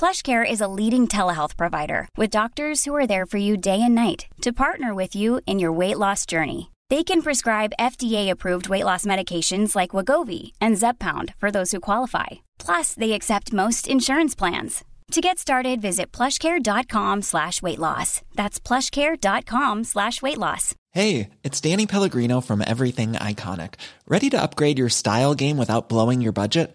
PlushCare is a leading telehealth provider with doctors who are there for you day and night to partner with you in your weight loss journey. They can prescribe FDA-approved weight loss medications like Wagovi and Zepbound for those who qualify. Plus, they accept most insurance plans. To get started, visit plushcare.com slash weight loss. That's plushcare.com slash weight loss. Hey, it's Danny Pellegrino from Everything Iconic. Ready to upgrade your style game without blowing your budget?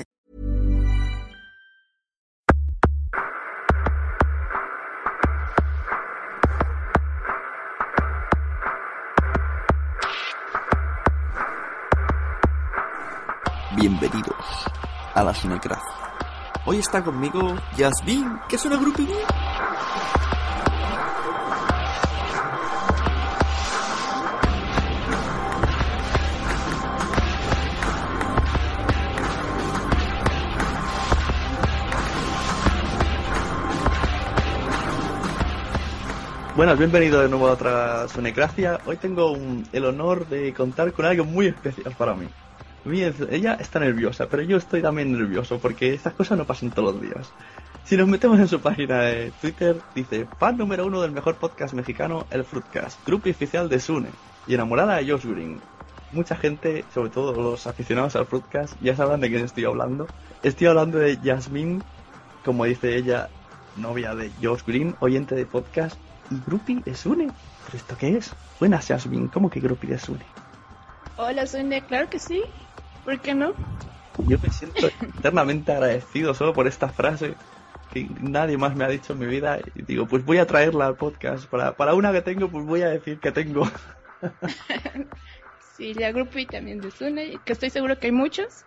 Bienvenidos a la Cinecracia. Hoy está conmigo Yasmin, que es una grupinía. Buenas, bienvenido de nuevo a otra Sonecracia. Hoy tengo el honor de contar con algo muy especial para mí. Ella está nerviosa, pero yo estoy también nervioso porque estas cosas no pasan todos los días. Si nos metemos en su página de Twitter, dice fan número uno del mejor podcast mexicano, el Fruitcast, grupo oficial de Sune y enamorada de Josh Green. Mucha gente, sobre todo los aficionados al Fruitcast, ya sabrán de quién estoy hablando. Estoy hablando de Jasmine, como dice ella, novia de Josh Green, oyente de podcast y groupie de Sune. ¿Pero esto qué es? Buenas, Jasmine, ¿cómo que groupie de Sune? Hola, Sonia, claro que sí. ¿Por qué no? Yo me siento eternamente agradecido solo por esta frase que nadie más me ha dicho en mi vida. Y digo, pues voy a traerla al podcast. Para, para una que tengo, pues voy a decir que tengo. Sí, la grupo y también de Sune, que estoy seguro que hay muchos,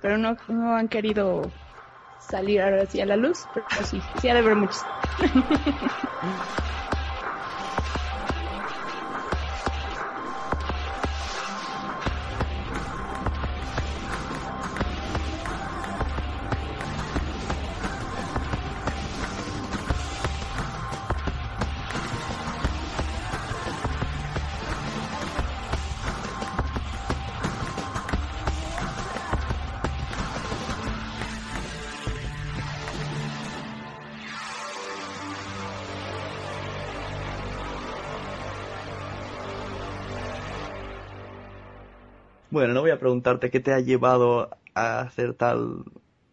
pero no, no han querido salir ahora sí a la luz, pero sí, sí ha de haber muchos. preguntarte qué te ha llevado a hacer tal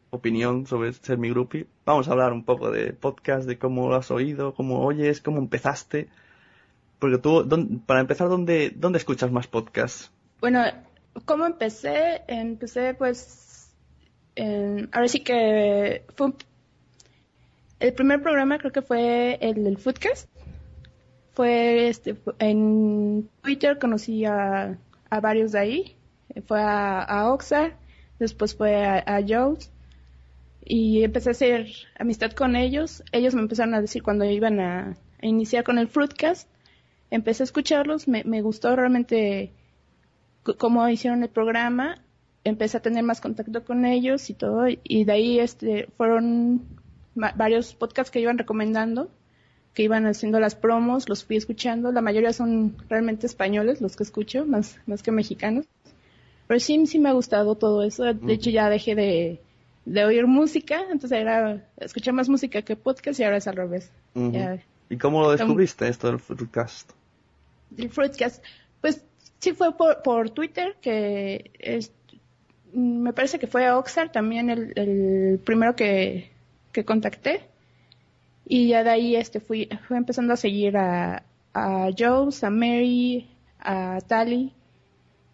opinión sobre ser mi groupie. Vamos a hablar un poco de podcast, de cómo lo has oído, cómo oyes, cómo empezaste. Porque tú, ¿dónde- para empezar, ¿dónde, ¿dónde escuchas más podcasts? Bueno, ¿cómo empecé? Empecé pues, en- ahora sí que fue el primer programa creo que fue el del Foodcast. Fue este, en Twitter conocí a varios de ahí. Fue a, a Oxar, después fue a, a Joe's y empecé a hacer amistad con ellos. Ellos me empezaron a decir cuando iban a, a iniciar con el Fruitcast, empecé a escucharlos, me, me gustó realmente cómo hicieron el programa, empecé a tener más contacto con ellos y todo, y de ahí este fueron varios podcasts que iban recomendando, que iban haciendo las promos, los fui escuchando, la mayoría son realmente españoles los que escucho, más, más que mexicanos. Pero sí, sí me ha gustado todo eso, de hecho ya dejé de, de oír música, entonces era escuchar más música que podcast y ahora es al revés. Ya, ¿Y cómo lo descubriste esto del Fruitcast? del Fruitcast. Pues sí fue por, por Twitter que es- mm, me parece que fue Oxar también el, el primero que, que contacté. Y ya de ahí este fui, fui empezando a seguir a, a a Mary, a Tali.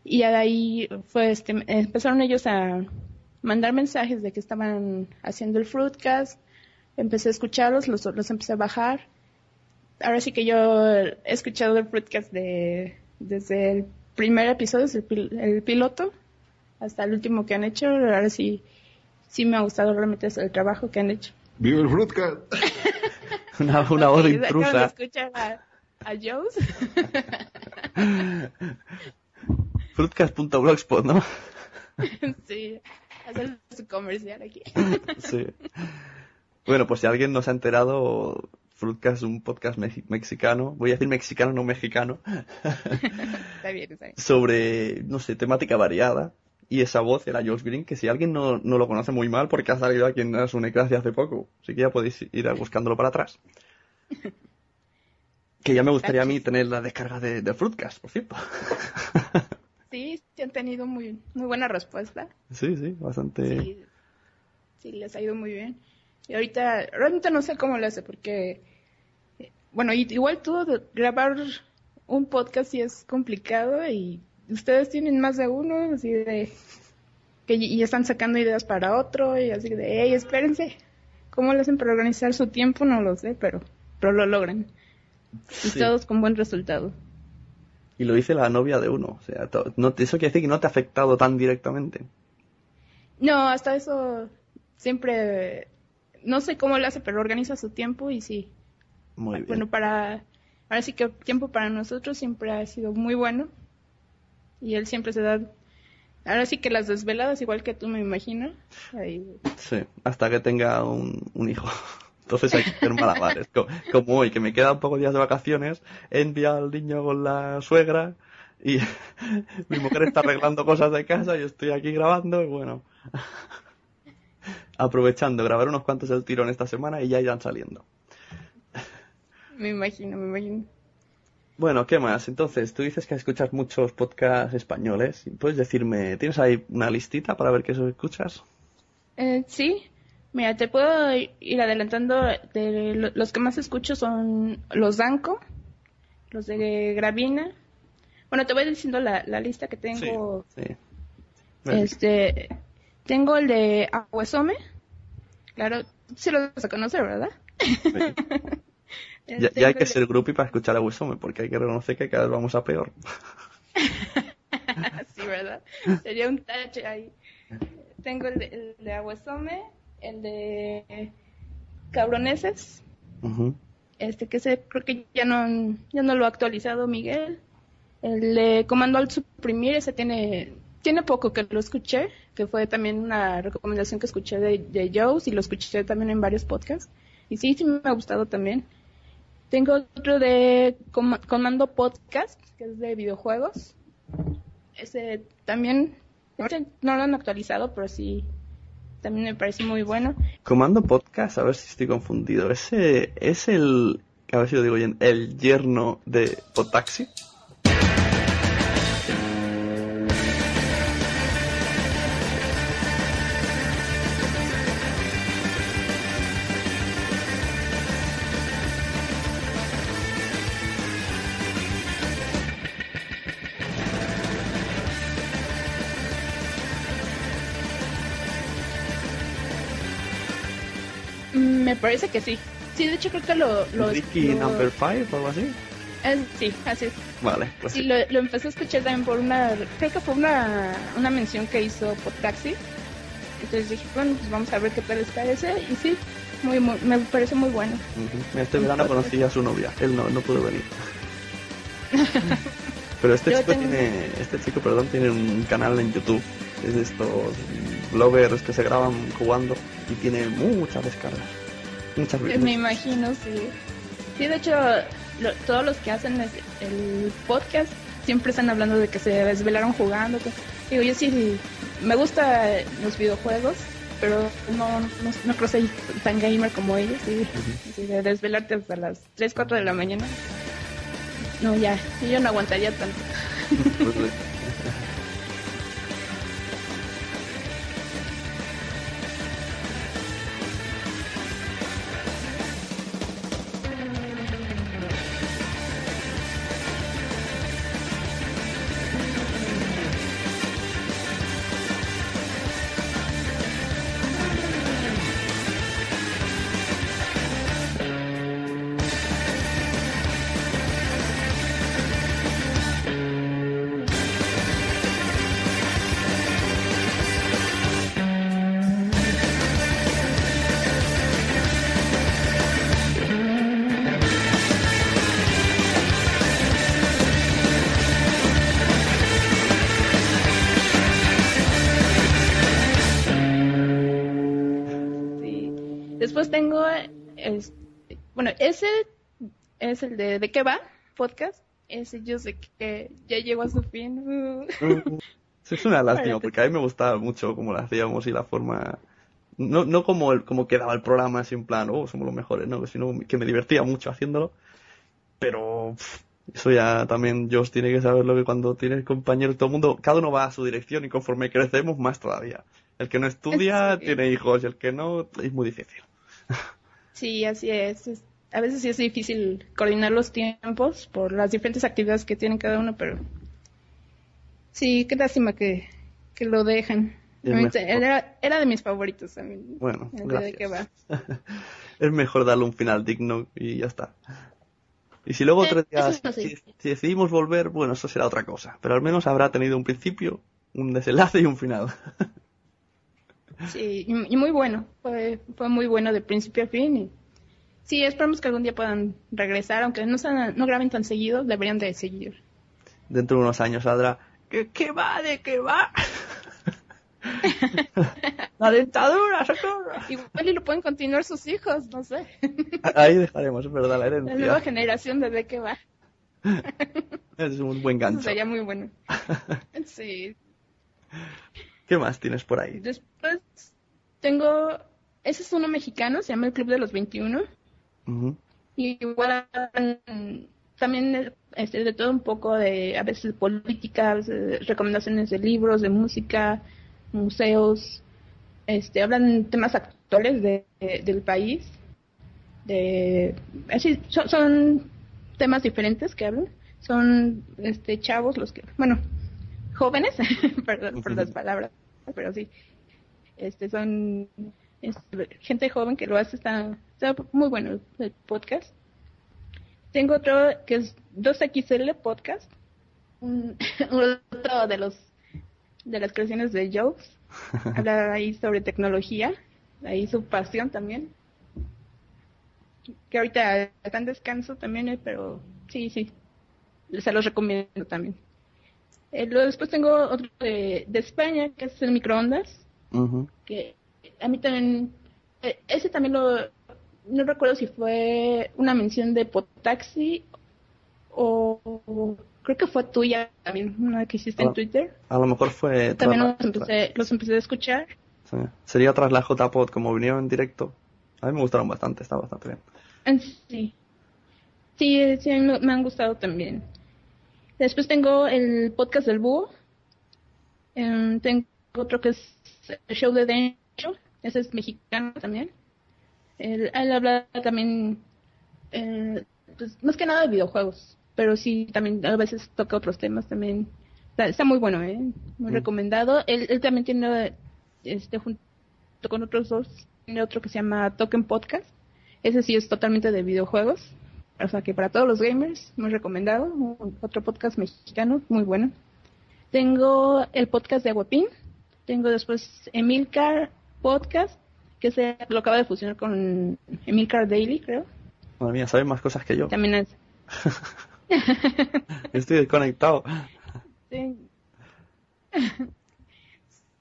Y ahí fue este, empezaron ellos a mandar mensajes de que estaban haciendo el Fruitcast. Empecé a escucharlos, los, los empecé a bajar ahora sí que yo he escuchado el podcast de, desde el primer episodio, desde el, pil- el piloto, hasta el último que han hecho. Ahora sí, sí me ha gustado realmente el trabajo que han hecho. ¡Viva el Fruitcast! Una, una voz intrusa. escuchar a, a Jones. Fruitcast.blogspot, ¿no? sí, hacer su comercial aquí. Sí. Bueno, pues si alguien no se ha enterado, Fruitcast es un podcast mexi- mexicano, voy a decir mexicano, no mexicano, está bien, está bien. sobre, no sé, temática variada. Y esa voz era Josh Green, que si alguien no, no lo conoce muy mal, porque ha salido aquí en las Unicracia hace poco, así que ya podéis ir buscándolo para atrás. Que ya me gustaría a mí tener la descarga de, de Fruitcast, por cierto. Sí, sí han tenido muy, muy buena respuesta. Sí, sí, bastante. Sí, sí, les ha ido muy bien. Y ahorita, realmente no sé cómo lo hace, porque, bueno, igual tú grabar un podcast sí es complicado y ustedes tienen más de uno, así de, que y y están sacando ideas para otro y así de, hey, espérense, ¿cómo lo hacen para organizar su tiempo? No lo sé, pero, pero lo logran. Y Sí. todos con buen resultado. Y lo dice la novia de uno. O sea, no, eso quiere decir que no te ha afectado tan directamente. No, hasta eso siempre, no sé cómo lo hace, pero organiza su tiempo y sí, Muy bien. Bueno, para, ahora sí que el tiempo para nosotros siempre ha sido muy bueno. Y él siempre se da, ahora sí que las desveladas, igual que tú me imagino. Ahí, Sí, hasta que tenga un, un hijo. Entonces hay que hacer malabares. Co- Como hoy, que me quedan pocos días de vacaciones, he enviado al niño con la suegra y mi mujer está arreglando cosas de casa y estoy aquí grabando y bueno. Aprovechando, grabar unos cuantos del tirón esta semana y ya irán saliendo. me imagino, me imagino. Bueno, ¿qué más? Entonces, tú dices que escuchas muchos podcasts españoles. ¿Puedes decirme, tienes ahí una listita para ver qué escuchas? Eh, sí, mira, te puedo ir adelantando. De lo- los que más escucho son los Danco, los de Gravina. Bueno, te voy diciendo la, la lista que tengo. Sí. Este, tengo el de Aguesome. Claro, sí lo vas a conocer, ¿verdad? Ya, ya hay que ser grupi para escuchar a porque hay que reconocer que cada vez vamos a peor. sí, ¿verdad? Sería un touch ahí. Tengo el de, el de Aguesome, el de Cabroneses, este que se, creo que ya no, ya no lo ha actualizado Miguel. El de Comando al Suprimir, ese tiene, tiene poco que lo escuché, que fue también una recomendación que escuché de, de Joe's y lo escuché también en varios podcasts. Y sí, sí me ha gustado también. Tengo otro de Com- Comando Podcast, que es de videojuegos. Ese también, no lo han actualizado, pero sí, también me parece muy bueno. Comando Podcast, a ver si estoy confundido. Ese es el, a ver si lo digo bien, el yerno de Potaxi. Parece que sí. Sí, de hecho creo que lo... lo Ricky lo- Number 5 o algo así. Eh, sí, así es. Vale, pues Sí, sí. lo, lo empecé a escuchar también por una, creo que fue una, una mención que hizo por Taxi. Entonces dije, bueno, pues vamos a ver qué tal les parece. Y sí, muy, muy- me parece muy bueno. Ujú. Este verano conocí a su novia. Él no, no pudo venir. Pero este Yo chico tengo- tiene, este chico, perdón, tiene un canal en YouTube. Es de estos bloggers que se graban jugando y tiene muchas descargas. Me imagino, sí. Sí, de hecho, lo- todos los que hacen el, el podcast siempre están hablando de que se desvelaron jugando. que- digo, yo sí, me gustan los videojuegos, pero no, no, no creo ser tan gamer como ellos. Sí, de desvelarte hasta las 3, 4 de la mañana. No, ya, yo no aguantaría tanto. Después tengo, es- bueno, ese es el de ¿De qué va? Podcast. Ese yo sé que ya llegó a su fin. Sí, es una lástima porque a mí me gustaba mucho cómo lo hacíamos y la forma no, no como el, como quedaba el programa así en plan oh somos los mejores no sino que me divertía mucho haciéndolo pero pff, eso ya también Josh tiene que saberlo que cuando tienes compañeros todo el mundo cada uno va a su dirección y conforme crecemos más todavía el que no estudia Sí. tiene hijos y el que no es muy difícil Sí, así es. Es- A veces sí es difícil coordinar los tiempos por las diferentes actividades que tienen cada uno, pero sí, qué lástima que, que lo dejan. Mí. Era, era de mis favoritos también. bueno ¿De qué va? gracias es mejor darle un final digno y ya está y si luego Eh, otro día, eso si, sí. si decidimos volver, bueno, eso será otra cosa. Pero al menos habrá tenido un principio, un desenlace y un final. Sí, y, y muy bueno. Fue, fue muy bueno de principio a fin. Y sí, esperamos que algún día puedan regresar, aunque no, sean- no graben tan seguido, deberían de seguir. Dentro de unos años saldrá. ¿Qué, qué va? ¿De qué va? La dentadura, socorro. Igual y lo pueden continuar sus hijos, no sé. Ahí dejaremos, es verdad, la La nueva herencia. generación de de qué va. Es un buen Eso gancho. sería muy bueno. Sí. ¿Qué más tienes por ahí? Después tengo, ese es uno mexicano, se llama el Club de los 21. Ujú. Y igual también este, de todo un poco de, a veces políticas, de recomendaciones de libros, de música, museos, este, hablan temas actuales de, de- del país, de, así, son, son temas diferentes que hablan, son este, chavos los que, bueno, jóvenes, perdón por las palabras, pero sí, este, son este, gente joven que lo hace, está, está muy bueno el, podcast. Tengo otro que es 2XL Podcast, un, otro de los de las creaciones de Jobs. Habla ahí sobre tecnología, ahí su pasión también. Que ahorita está en descanso también, eh, pero sí, sí, se los recomiendo también. Eh, luego después tengo otro de, de España, que es el microondas que a mí también, eh, ese también lo, no recuerdo si fue una mención de Potaxi o, o creo que fue tuya también, una que hiciste Ah. en Twitter. A lo mejor fue. También los empecé, los empecé a escuchar. Sí. Sería tras la JPod, como vinieron en directo. A mí me gustaron bastante, está bastante bien. En Sí, sí, sí, a mí me, me han gustado también. Después tengo el podcast del búho. Em, tengo otro que es el show de Dencho. Ese es mexicano también. Él, él habla también, eh, pues, más que nada de videojuegos. Pero sí, también a veces toca otros temas también. Está, está muy bueno, ¿eh? Muy Mm. recomendado. Él, él también tiene, este, junto con otros dos, tiene otro que se llama Token Podcast. Ese sí es totalmente de videojuegos. O sea que para todos los gamers, muy recomendado, un- otro podcast mexicano, muy bueno. Tengo el podcast de Aguapín, tengo después Emilcar Podcast, que se lo acaba de fusionar con Emilcar Daily, creo. Madre mía, sabes más cosas que yo. También es. Estoy desconectado. Sí.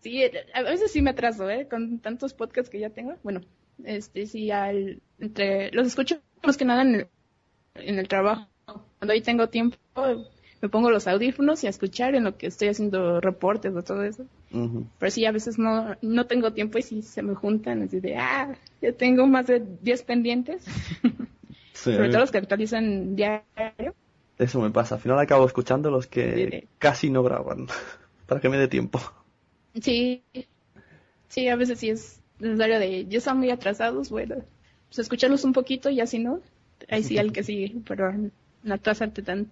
Sí, a veces sí me atraso, ¿eh? Con tantos podcasts que ya tengo. Bueno, este sí, al, entre los escucho más que nada en el, en el trabajo. Cuando ahí tengo tiempo, me pongo los audífonos y a escuchar en lo que estoy haciendo reportes o todo eso. Pero sí, a veces no, no tengo tiempo y sí se me juntan así de, ah, ya tengo más de 10 pendientes. Sí, Sobre todo los que actualizan diario. Eso me pasa. Al final acabo escuchando los que casi no graban. Para que me dé tiempo. Sí, sí, a veces sí es necesario de, ya están muy atrasados, bueno, pues escucharlos un poquito y así no, ahí sí al que sigue, pero no atrasarte tanto.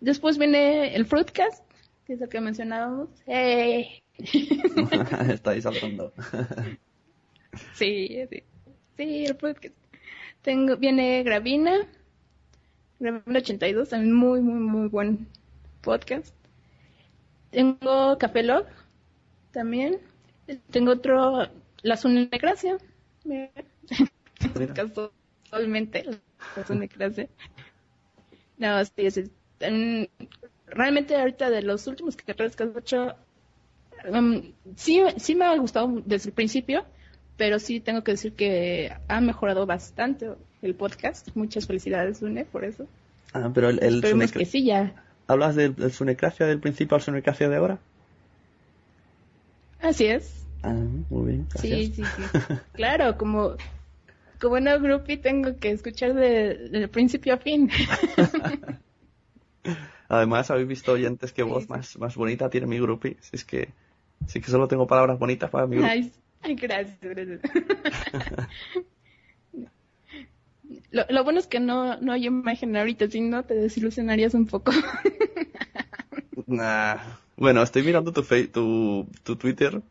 Después viene el Fruitcast, que es lo que mencionábamos. ¡Eh! Estáis saltando. Sí, sí, sí, el Fruitcast. Tengo, viene Gravina, Gravina 82, también muy, muy, muy buen podcast. Tengo Café Log, también. Tengo otro, La Sunecracia. Mira. Sunecracia. No, sí, sí. Mm, Realmente ahorita de los últimos que hecho, um, sí, sí me ha gustado desde el principio, pero sí tengo que decir que ha mejorado bastante el podcast. Muchas felicidades, Une, por eso. Ah, pero el, el Esperemos que sí, ya. ¿Hablas del, del Sunecracia del principio al Sunecracia de ahora? Así es. Ah, muy bien. Sí, sí, sí. Claro, como, como una groupie tengo que escuchar de, del principio a fin. Además, habéis visto oyentes qué voz más, más bonita tiene mi groupie. Si es que, sí que solo tengo palabras bonitas para mi groupie. Ay, gracias, gracias. Lo, lo bueno es que no, no hay imagen ahorita, si no te desilusionarías un poco. Nah. Bueno, estoy mirando tu, fe- tu, tu Twitter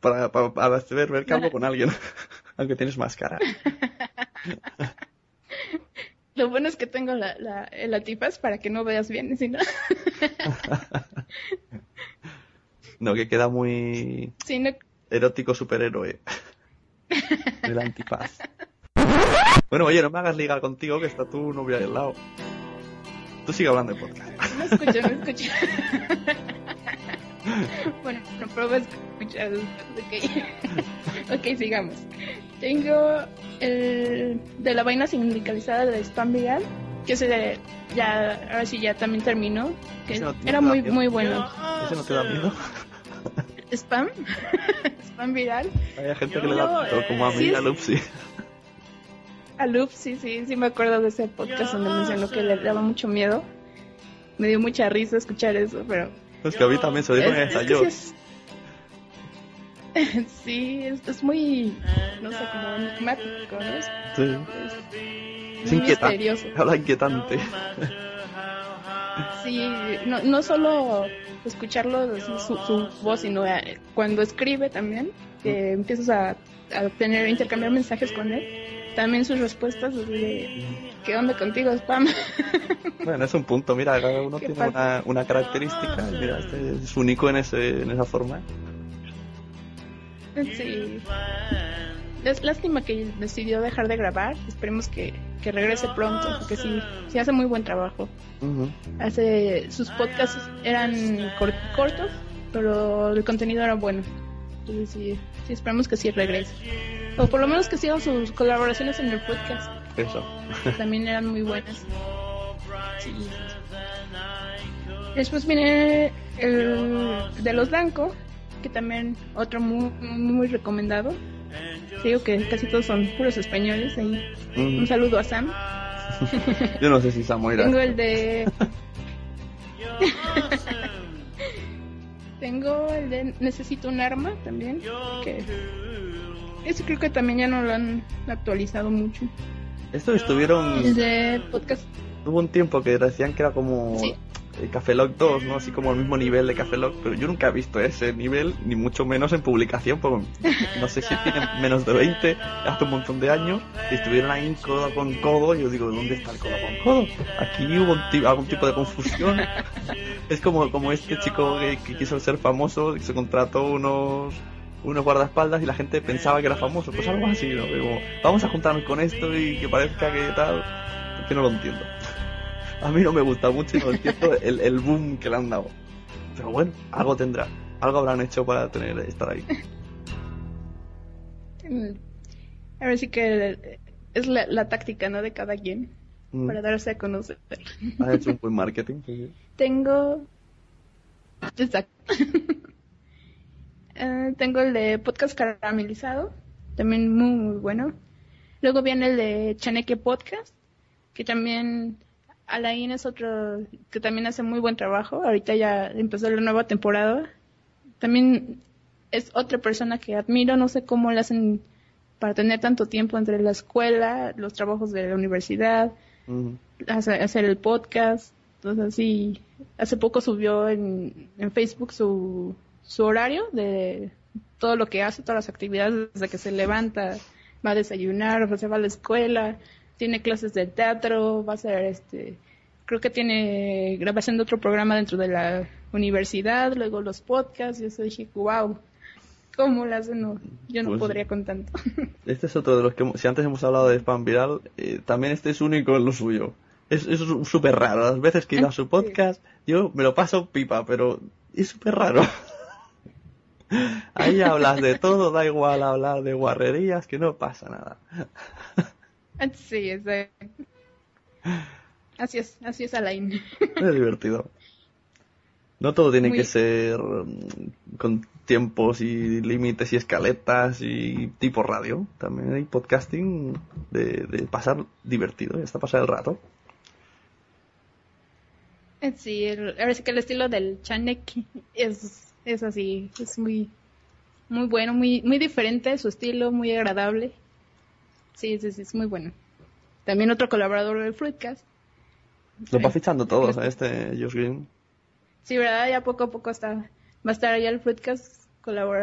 para, para, para ver, ver que hablo con alguien. Aunque tienes más cara. Lo bueno es que tengo la, la, el antifaz para que no veas bien, si no, No, que queda muy no erótico superhéroe. El antifaz. Bueno, oye, no me hagas ligar contigo que está tu novia ahí al lado. Tú sigue hablando de podcast. No escucho, no escucho. bueno, no pruebo escuchar. Ok. ok, sigamos. Tengo el de la vaina sindicalizada de Spam Viral, que ese de, ya, ahora sí ya también terminó, que no- era muy, miedo. muy bueno. ¿Ese no te da miedo? Spam, Spam Viral. Hay gente que le da miedo, como a mí, Sí, a Lupsi. A Loop, sí, sí, sí me acuerdo de ese podcast donde mencionó que le daba mucho miedo. Me dio mucha risa escuchar eso, pero Es que a mí también se en Es- es que ensayos. sí, es... sí, es, es muy, no sé, como enigmático, ¿no? Es, Sí. es inquietante. misterioso. Habla inquietante. Sí, no, no solo escucharlo, su, su, voz, sino eh, cuando escribe también, que empiezas a, a tener, intercambiar mensajes con él, también sus respuestas de, ¿qué onda contigo, spam? Bueno, es un punto. Mira, cada uno ¿Qué tiene una, una característica. Mira, este es único en, ese, en esa forma. sí. Es lástima que decidió dejar de grabar, esperemos que, que regrese pronto, porque sí, sí hace muy buen trabajo. Hace sus podcasts eran cor- cortos, pero el contenido era bueno. Entonces sí, sí esperamos que sí regrese. O por lo menos que sigan sus colaboraciones en el podcast. Eso. También eran muy buenas. Sí. Después viene el de los Blanco, que también otro muy, muy, recomendado. Te Digo que casi todos son puros españoles. Ahí. Ujú. Un saludo a Sam. Yo no sé si Samuel Tengo el de. Tengo el de Necesito un arma también. Que ese creo que también ya no lo han actualizado mucho. Esto estuvieron. El de podcast. Hubo un tiempo que decían que era como Sí. Eh, Café Lock 2, ¿no? Así como el mismo nivel de Café Lock, pero yo nunca he visto ese nivel, ni mucho menos en publicación, porque no sé si tienen menos de 20, hace un montón de años, y estuvieron ahí codo con codo, y yo digo, ¿dónde está el codo con codo? Aquí hubo algún tipo de confusión. es como, como este chico que, quiso ser famoso, que se contrató unos unos guardaespaldas y la gente pensaba que era famoso, pues algo así, ¿no? vamos a juntarnos con esto y que parezca que tal, que no lo entiendo. A mí no me gusta mucho y no entiendo el, el boom que le han dado. Pero bueno, algo tendrá. Algo habrán hecho para tener estar ahí. A ver si que es la, táctica, ¿no? De cada quien. Mm. Para darse a conocer. ¿Has hecho un buen marketing? Tengo... Exacto. Eh, tengo el de podcast caramelizado. También muy, muy bueno. Luego viene el de Chaneque Podcast. Que también Alain es otro que también hace muy buen trabajo. Ahorita ya empezó la nueva temporada. También es otra persona que admiro. No sé cómo le hacen para tener tanto tiempo entre la escuela, los trabajos de la universidad, hacer, el podcast. Entonces, sí, hace poco subió en, en Facebook su, su horario de todo lo que hace, todas las actividades, desde que se levanta, va a desayunar, se va a la escuela, tiene clases de teatro, va a ser este, creo que tiene grabación de otro programa dentro de la universidad, luego los podcasts, y eso dije, wow, ¿cómo lo hacen? No, yo no pues podría con tanto. Este es otro de los que, si antes hemos hablado de spam viral, eh, también este es único en lo suyo. Es súper raro. Las veces que iba a su podcast, yo me lo paso pipa, pero es súper raro. Ahí hablas de todo, da igual hablar de guarrerías, que no pasa nada. Sí, exacto. Así es, así es Alain. Es divertido. No todo tiene que ser mm, con tiempos y límites y escaletas y tipo radio. También hay podcasting de, de pasar divertido y hasta pasar el rato. Sí, ahora sí que el estilo del Chanek es, es así, es muy, muy bueno, muy, muy diferente su estilo, muy agradable. Sí, sí, sí, es muy bueno. También otro colaborador del Fruitcast. Lo va fichando todos a este Josh Green. Sí, ¿verdad? Ya poco a poco está, va a estar allá el Fruitcast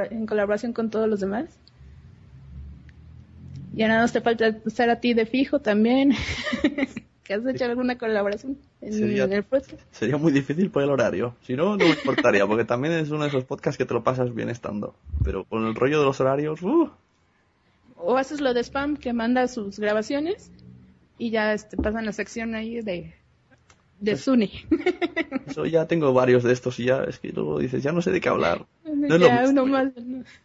en colaboración con todos los demás. Ya nada más te falta estar a ti de fijo también. que has hecho alguna colaboración en, sería, el podcast. Sería muy difícil por el horario. Si no, no me importaría, porque también es uno de esos podcasts que te lo pasas bien estando. Pero con el rollo de los horarios, uh. O haces lo de spam, que manda sus grabaciones y ya este, pasan la sección ahí de, de Sune. Eso ya tengo varios de estos y ya es que luego dices, ya no sé de qué hablar. No ya, uno más.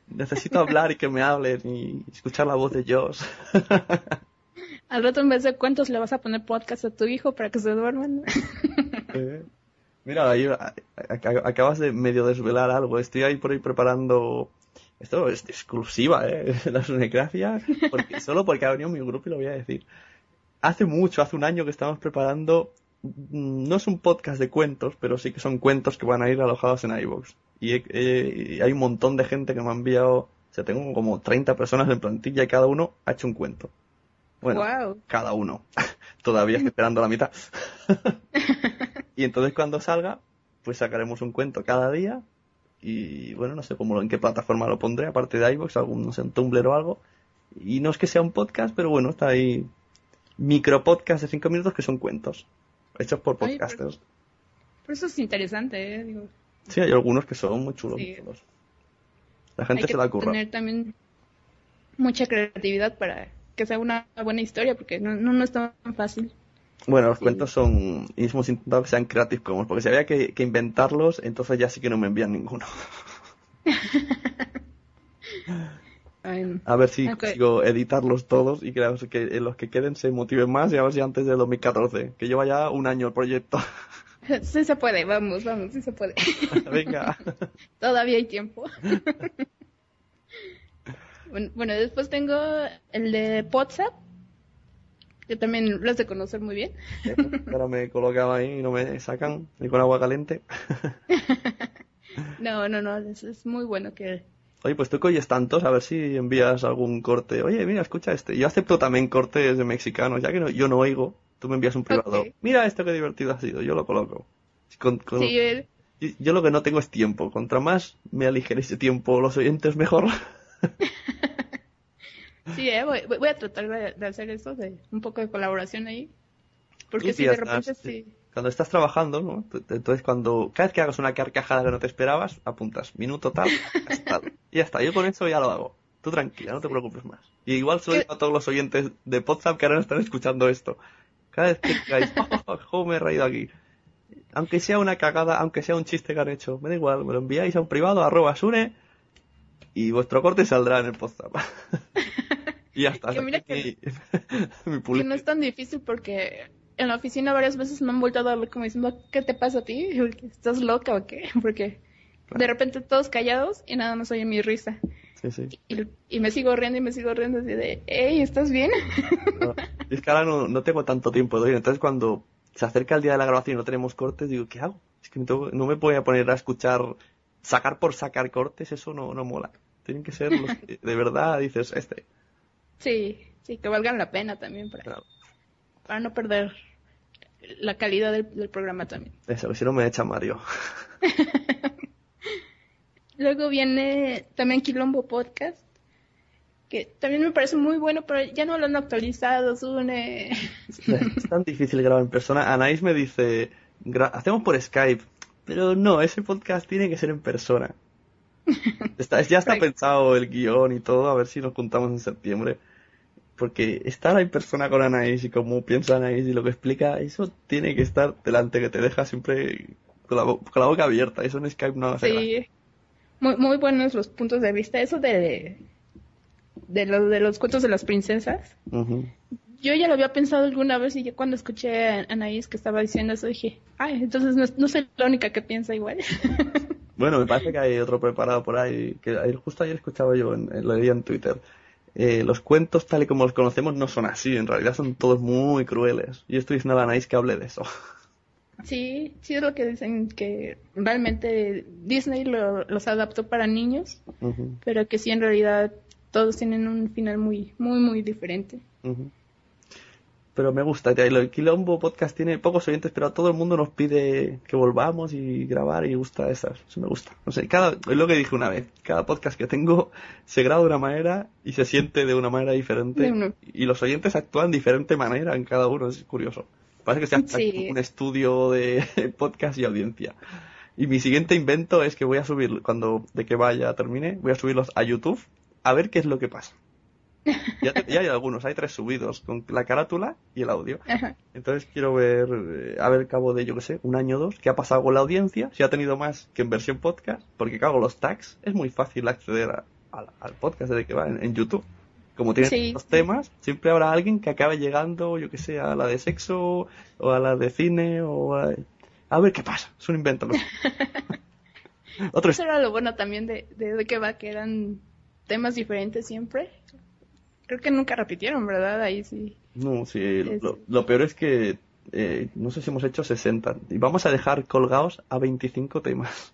Necesito hablar y que me hablen y escuchar la voz de Josh. Al rato en vez de cuentos le vas a poner podcast a tu hijo para que se duerman. Eh, mira, ahí, acabas de medio desvelar algo. Estoy ahí por ahí preparando... Esto es exclusiva, ¿eh? La sonecracia. Porque, solo porque ha venido mi grupo y lo voy a decir. Hace mucho, hace un año que estamos preparando... Mm, no es un podcast de cuentos, pero sí que son cuentos que van a ir alojados en iVoox. Y, y hay un montón de gente que me ha enviado... O sea, tengo como 30 personas en plantilla y cada uno ha hecho un cuento. Bueno, cada uno. Todavía estoy esperando la mitad. y entonces cuando salga, pues sacaremos un cuento cada día. Y bueno, no sé cómo en qué plataforma lo pondré, aparte de iVoox, algún, no sé, un Tumblr o algo. Y no es que sea un podcast, pero bueno, está ahí micro podcast de 5 minutos que son cuentos. Hechos por podcasters. pero, eso es interesante, ¿eh? Digo. Sí, hay algunos que son muy chulos. La gente se la curra. tener también mucha creatividad para que sea una buena historia, porque no, no, es tan fácil. Bueno, los cuentos son, y hemos intentado que sean Creative Commons, porque si había que, inventarlos, entonces ya sí que no me envían ninguno. a ver si consigo editarlos todos y que, que los que queden se motiven más y a ver si antes del 2014, que lleva ya un año el proyecto. Sí se puede, vamos, vamos, sí se puede. Venga. Todavía hay tiempo. Bueno, después tengo el de WhatsApp, que también lo has de conocer muy bien. Pero me colocaba ahí y no me sacan ni con agua caliente. no, no, no, es, muy bueno que... Oye, pues tú que oyes tantos, a ver si envías algún corte. Oye, mira, escucha este. Yo acepto también cortes de mexicanos, ya que yo no oigo. Tú me envías un privado. Mira esto que divertido ha sido, yo lo coloco. Con- con- Sí, eh, y- Yo lo que no tengo es tiempo. Contra más me aligere ese tiempo los oyentes, mejor. sí, eh, voy, voy a tratar de, de hacer eso, de un poco de colaboración ahí. Porque si de repente sí. Cuando estás trabajando, ¿no? Entonces, cuando cada vez que hagas una carcajada que no te esperabas, apuntas minuto tal. Y ya está. Yo con eso ya lo hago. Tú tranquila, no te preocupes más. Y igual se lo digo a todos los oyentes de WhatsApp que ahora no están escuchando esto. Cada vez que digáis, oh, me he reído aquí. Aunque sea una cagada, aunque sea un chiste que han hecho, me da igual, me lo enviáis a un privado, arroba sune, y vuestro corte saldrá en el WhatsApp. y ya está. Que mira Aquí mi- Que no es tan difícil porque en la oficina varias veces me han voltado a ver como diciendo, ¿qué te pasa a ti? ¿Estás loca o qué? Porque de repente todos callados y nada más oye mi risa. Sí, sí. Y, y me sigo riendo y me sigo riendo así de, hey, ¿estás bien? No, es que ahora no, no tengo tanto tiempo de oír. Entonces, cuando se acerca el día de la grabación y no tenemos cortes, digo, ¿qué hago? Es que tengo- no me voy a poner a escuchar, sacar por sacar cortes, eso no, no mola. Tienen que ser los que de verdad dices, este. Sí, sí, que valgan la pena también para, Claro. para no perder la calidad del, del programa también. Eso, si no me echa Mario. Luego viene también Quilombo Podcast, que también me parece muy bueno, pero ya no lo han actualizado, Sune. Es tan difícil grabar en persona. Anaís me dice, "Gra- hacemos por Skype. Pero no, ese podcast tiene que ser en persona. Está, ya está pensado el guion y todo, a ver si nos juntamos en septiembre. Porque estar en persona con Anaís y cómo piensa Anaís y lo que explica, eso tiene que estar delante, que te deja siempre con la, bo- con la boca abierta. Eso en Skype no hace gracia. Sí, muy, muy buenos los puntos de vista. Eso de, de, lo- de los cuentos de las princesas. Yo ya lo había pensado alguna vez y ya cuando escuché a Anaís que estaba diciendo eso dije, ay, entonces no, no soy la única que piensa igual. Bueno, me parece que hay otro preparado por ahí, que justo ayer escuchaba yo, en, en- lo leía en Twitter. Eh, los cuentos tal y como los conocemos no son así, en realidad son todos muy crueles. Y estoy diciendo a Anaís que hable de eso. sí, sí es lo que dicen que realmente Disney lo- los adaptó para niños, pero que sí en realidad todos tienen un final muy, muy, muy diferente. Pero me gusta, y del Quilombo Podcast tiene pocos oyentes, pero a todo el mundo nos pide que volvamos y grabar y gusta esas. Eso me gusta. No sé, cada, es lo que dije una vez, cada podcast que tengo se graba de una manera y se siente de una manera diferente. Y los oyentes actúan de diferente manera en cada uno, es curioso. Parece que sea Sí. un estudio de podcast y audiencia. Y mi siguiente invento es que voy a subir, cuando de que vaya termine, voy a subirlos a YouTube a ver qué es lo que pasa. Ya, te- ya hay algunos, hay tres subidos, con la carátula y el audio. Ajá. Entonces quiero ver, eh, a ver, cabo de, yo que sé, un año o dos, qué ha pasado con la audiencia, si ha tenido más que en versión podcast, porque claro, los tags es muy fácil acceder a- al- al podcast desde que va en, en YouTube. Como tiene Sí. los temas, siempre habrá alguien que acabe llegando, yo que sé, a la de sexo, o a la de cine, o a... A ver qué pasa, es un invento. ¿no? Otro Eso era lo bueno también de, de, de que va, que eran temas diferentes siempre. Creo que nunca repitieron, ¿verdad? Ahí sí. No, sí, Es- lo, lo peor es que eh, no sé si hemos hecho 60 y vamos a dejar colgados a 25 temas.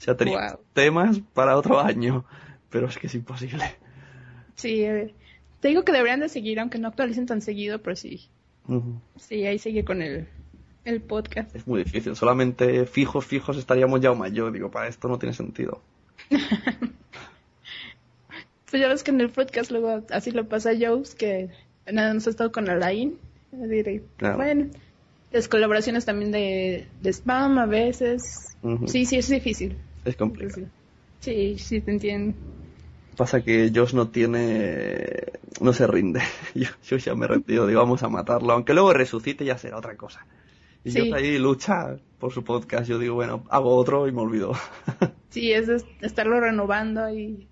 O sea, teníamos temas para otro año, pero es que es imposible. Sí, eh, te digo que deberían de seguir, aunque no actualicen tan seguido, pero sí. Sí, ahí sigue con el, el podcast. Es muy difícil, solamente fijos, fijos estaríamos ya un yo digo, para esto no tiene sentido. Pues ya ves que en el podcast luego así lo pasa a Joes, que nada más ha estado con Alain. Claro. Bueno, las colaboraciones también de, de spam a veces. Sí, sí, es difícil. Es complicado. Sí, sí, te entiendo. Pasa que Josh no tiene... no se rinde. Yo, yo ya me he rendido, digo, vamos a matarlo, aunque luego resucite ya será otra cosa. Y Sí. Josh ahí lucha por su podcast, yo digo, bueno, hago otro y me olvido. Sí, es estarlo renovando y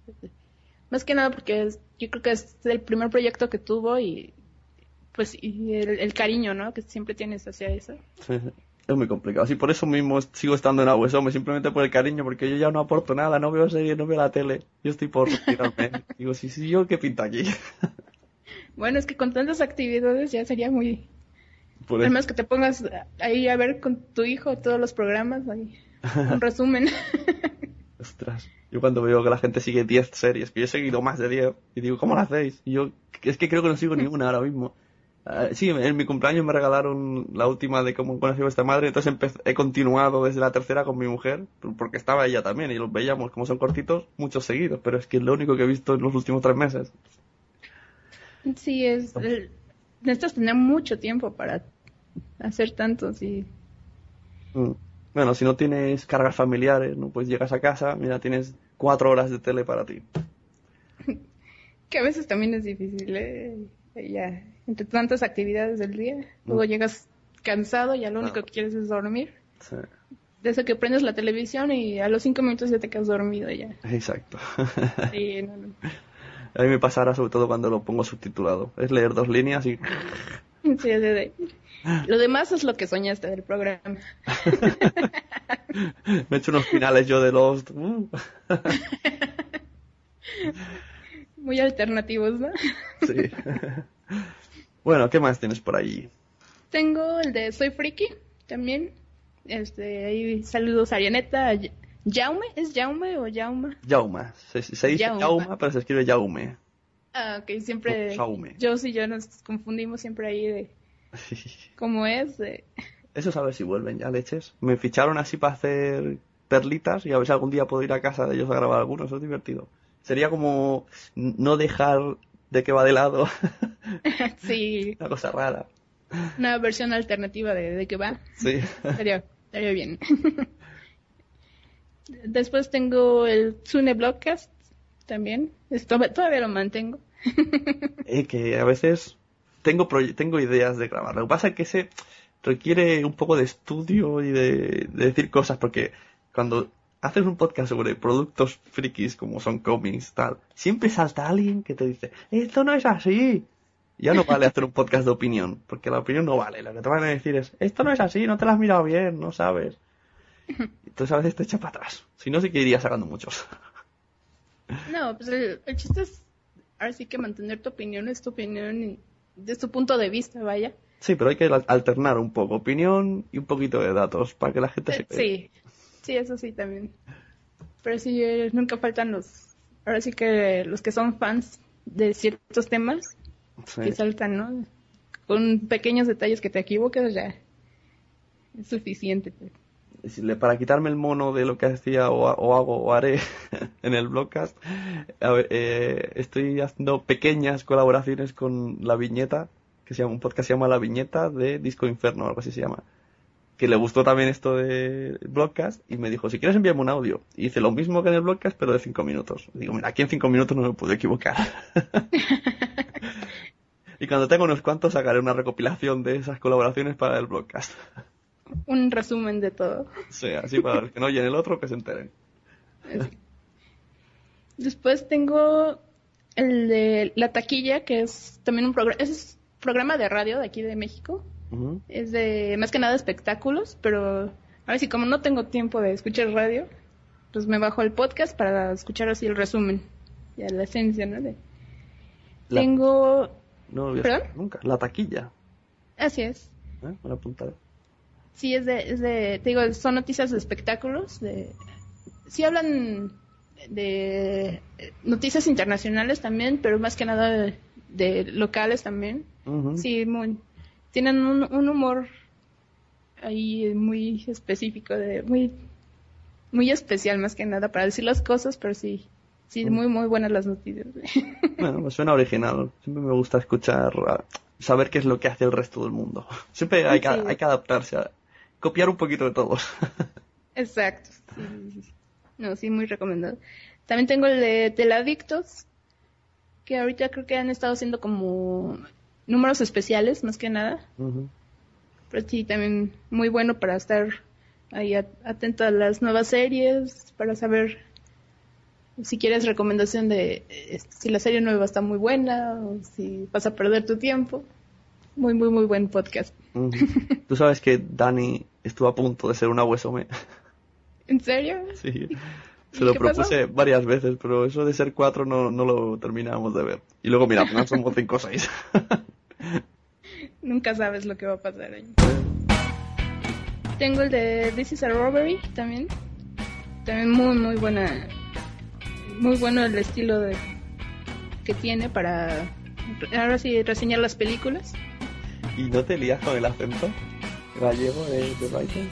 más que nada porque es- yo creo que es el primer proyecto que tuvo y pues y el, el cariño, ¿no? Que siempre tienes hacia eso. Sí, sí. Es muy complicado. Así por eso mismo sigo estando en AWSOM, simplemente por el cariño, porque yo ya no aporto nada, no veo series, no veo la tele. Yo estoy por retirarme. Digo, sí, sí, yo qué pinta aquí. Bueno, es que con tantas actividades ya sería muy... Por eso- Además que te pongas ahí a ver con tu hijo todos los programas, ahí, un resumen. Ostras. Yo cuando veo que la gente sigue 10 series, que yo he seguido más de 10, y digo, ¿cómo lo hacéis? Y yo, es que creo que no sigo ninguna ahora mismo. Eh, sí, en mi cumpleaños me regalaron la última de cómo conocí a vuestra madre, entonces he continuado desde la tercera con mi mujer, porque estaba ella también y los veíamos como son cortitos, muchos seguidos, pero es que es lo único que he visto en los últimos tres meses. Sí, es. el- necesitas tener mucho tiempo para hacer tanto, sí. Mm. Bueno, si no tienes cargas familiares, ¿no? Pues llegas a casa, mira, tienes cuatro horas de tele para ti. Que a veces también es difícil, ¿eh? Ya, entre tantas actividades del día, luego llegas cansado y ya lo único que quieres es dormir. Sí, De eso que prendes la televisión y a los cinco minutos ya te quedas dormido ya. exacto. Sí, no, no. A mí me pasará sobre todo cuando lo pongo subtitulado. Es leer dos líneas y... Sí, Lo demás es lo que soñaste del programa. me he hecho unos finales yo de Lost. Uh. Muy alternativos, ¿no? Sí. bueno, ¿qué más tienes por ahí? Tengo el de Soy Friki también. Este, ahí saludos a Arianeta, a Ya- Jaume, ¿es Jaume o Jauma? Jauma. Se, se dice Jauma. Jauma, pero se escribe Jaume. Ah, ok, siempre. Yo y yo nos confundimos siempre ahí de cómo es. de- Eso es a ver si vuelven ya, leches. Me ficharon así para hacer perlitas y a ver si algún día puedo ir a casa de ellos a grabar algunos. Eso es divertido. Sería como no dejar de que va de lado. sí, Una cosa rara. una versión alternativa de, de que va. Sí. Estaría, estaría bien. Después tengo el Tsune Blogcast también. Esto, todavía lo mantengo. Eh, que a veces tengo, tengo ideas de grabar. Lo que pasa es que ese requiere un poco de estudio y de, de decir cosas, porque cuando haces un podcast sobre productos frikis como son cómics, tal, siempre salta alguien que te dice, esto no es así. Ya no vale hacer un podcast de opinión, porque la opinión no vale. Lo que te van a decir es, esto no es así, no te lo has mirado bien, no sabes. Entonces a veces te echa para atrás. Si no, sí que iría sacando muchos. No, pues el, el chiste es ahora sí que mantener tu opinión, es tu opinión y desde tu punto de vista, vaya. Sí, pero hay que al- alternar un poco opinión y un poquito de datos para que la gente se Sí, sí, eso sí también. Pero sí, eh, nunca faltan los, ahora sí que los que son fans de ciertos temas Sí. que saltan, ¿no? Con pequeños detalles que te equivoques ya es suficiente. Para quitarme el mono de lo que hacía o, ha- o hago o haré en el blogcast, a ver, eh, estoy haciendo pequeñas colaboraciones con La Viñeta, que se llama, un podcast que se llama La Viñeta de Disco Inferno, algo así se llama. Que le gustó también esto de blogcast y me dijo, si quieres envíame un audio. Y hice lo mismo que en el blogcast, pero de cinco minutos. Digo, mira, aquí en cinco minutos no me puedo equivocar. y cuando tenga unos cuantos sacaré una recopilación de esas colaboraciones para el blogcast. Un resumen de todo. Sí, así para que no oyen el otro, que se enteren. Después tengo el de La Taquilla, que es también un programa, es programa de radio de aquí de México. Es de más que nada espectáculos, pero a ver si como no tengo tiempo de escuchar radio, pues me bajo el podcast para escuchar así el resumen, ya la esencia, ¿no? De- La- Tengo, nunca. La taquilla. así es, ¿eh? Me la apuntaré. Sí es de, es de, te digo, son noticias de espectáculos, de, sí hablan de noticias internacionales también, pero más que nada de, de locales también. Ujú. Sí, muy, tienen un, un humor ahí muy específico, de muy, muy especial más que nada para decir las cosas, pero sí, sí, muy, muy buenas las noticias. Bueno, me suena original. Siempre me gusta escuchar, a- saber qué es lo que hace el resto del mundo. Siempre hay que, hay que adaptarse, a copiar un poquito de todos. Exacto. sí. No, sí, muy recomendado. También tengo el de Teladictos, que ahorita creo que han estado haciendo como números especiales, más que nada. Pero sí, también muy bueno para estar ahí at- atento a las nuevas series, para saber si quieres recomendación de eh, si la serie nueva está muy buena o si vas a perder tu tiempo. Muy, muy, muy buen podcast. Tú sabes que Dani estuvo a punto de ser una huesome. ¿En serio? Sí. ¿Y Se lo pasó? propuse varias veces, pero eso de ser cuatro no, no lo terminamos de ver. Y luego, mira, final somos cinco o seis. Nunca sabes lo que va a pasar ahí. Tengo el de This is a Robbery también. También muy, muy buena. Muy bueno el estilo de, que tiene para ahora sí reseñar las películas. ¿Y no te lías con el acento gallego de, de Brighton?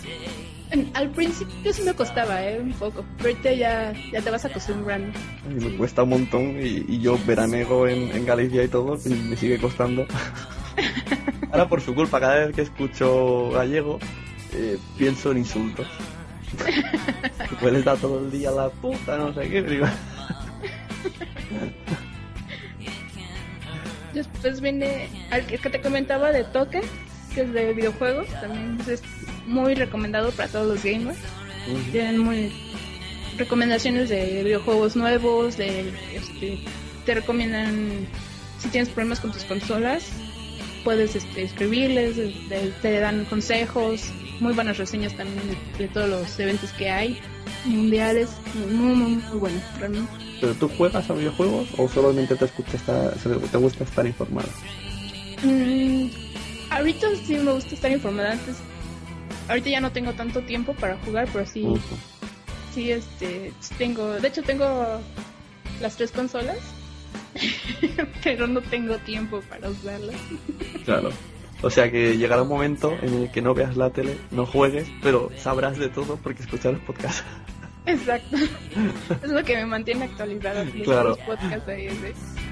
En- Al principio sí me costaba, ¿eh? Un poco. Pero ahorita ya, ya te vas acostumbrando. A mí me cuesta un montón y, y yo veranego en, en Galicia y todo y me sigue costando. Ahora por su culpa, cada vez que escucho gallego, eh, pienso en insultos. Pues le da todo el día la puta, no sé qué. Digo, Después viene al que te comentaba de Token, que es de videojuegos. También es muy recomendado para todos los gamers. Tienen muy recomendaciones de videojuegos nuevos, de este, te recomiendan si tienes problemas con tus consolas, puedes este, escribirles, te dan consejos, muy buenas reseñas también de, de todos los eventos que hay mundiales, muy muy muy bueno, realmente. ¿Pero tú juegas a videojuegos o solamente te, escucha estar, te gusta estar informado? Mm, ahorita sí me gusta estar informada antes. Ahorita ya no tengo tanto tiempo para jugar, pero sí, Ujú. sí, este, tengo, de hecho tengo las tres consolas, pero no tengo tiempo para usarlas. Claro. O sea que llegará un momento en el que no veas la tele, no juegues, pero sabrás de todo porque escuchas los podcasts. Exacto. es lo que me mantiene actualizada. los- Claro. Los podcasts ahí, ¿sí?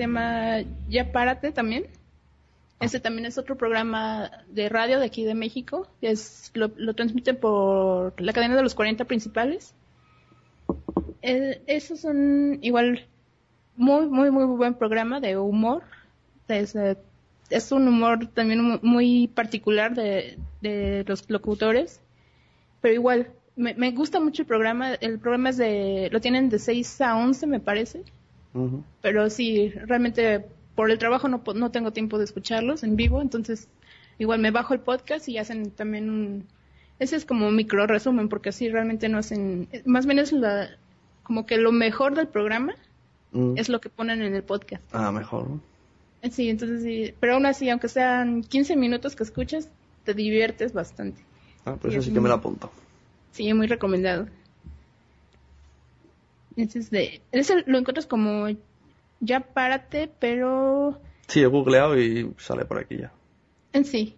Se llama Ya Párate también. Ese también es otro programa de radio de aquí de México. Es, lo, lo transmiten por la cadena de los 40 principales. Eh, esos son igual muy, muy, muy buen programa de humor. Es, eh, es un humor también mu- muy particular de, de los locutores. Pero igual, me, me gusta mucho el programa. El programa es de, lo tienen de 6 a 11 me parece Pero sí, realmente por el trabajo no, no tengo tiempo de escucharlos en vivo, entonces igual me bajo el podcast y hacen también un... Ese es como un micro resumen, porque así realmente no hacen... Más bien es la, como que lo mejor del programa es lo que ponen en el podcast. Ah, mejor, Sí, entonces sí, pero aún así, aunque sean 15 minutos que escuchas, te diviertes bastante. Ah, pues eso es sí que me lo apunto. Sí, muy recomendado. Ese es de... Ese lo encuentras como... Ya párate, pero... Sí, he googleado y sale por aquí ya. En sí.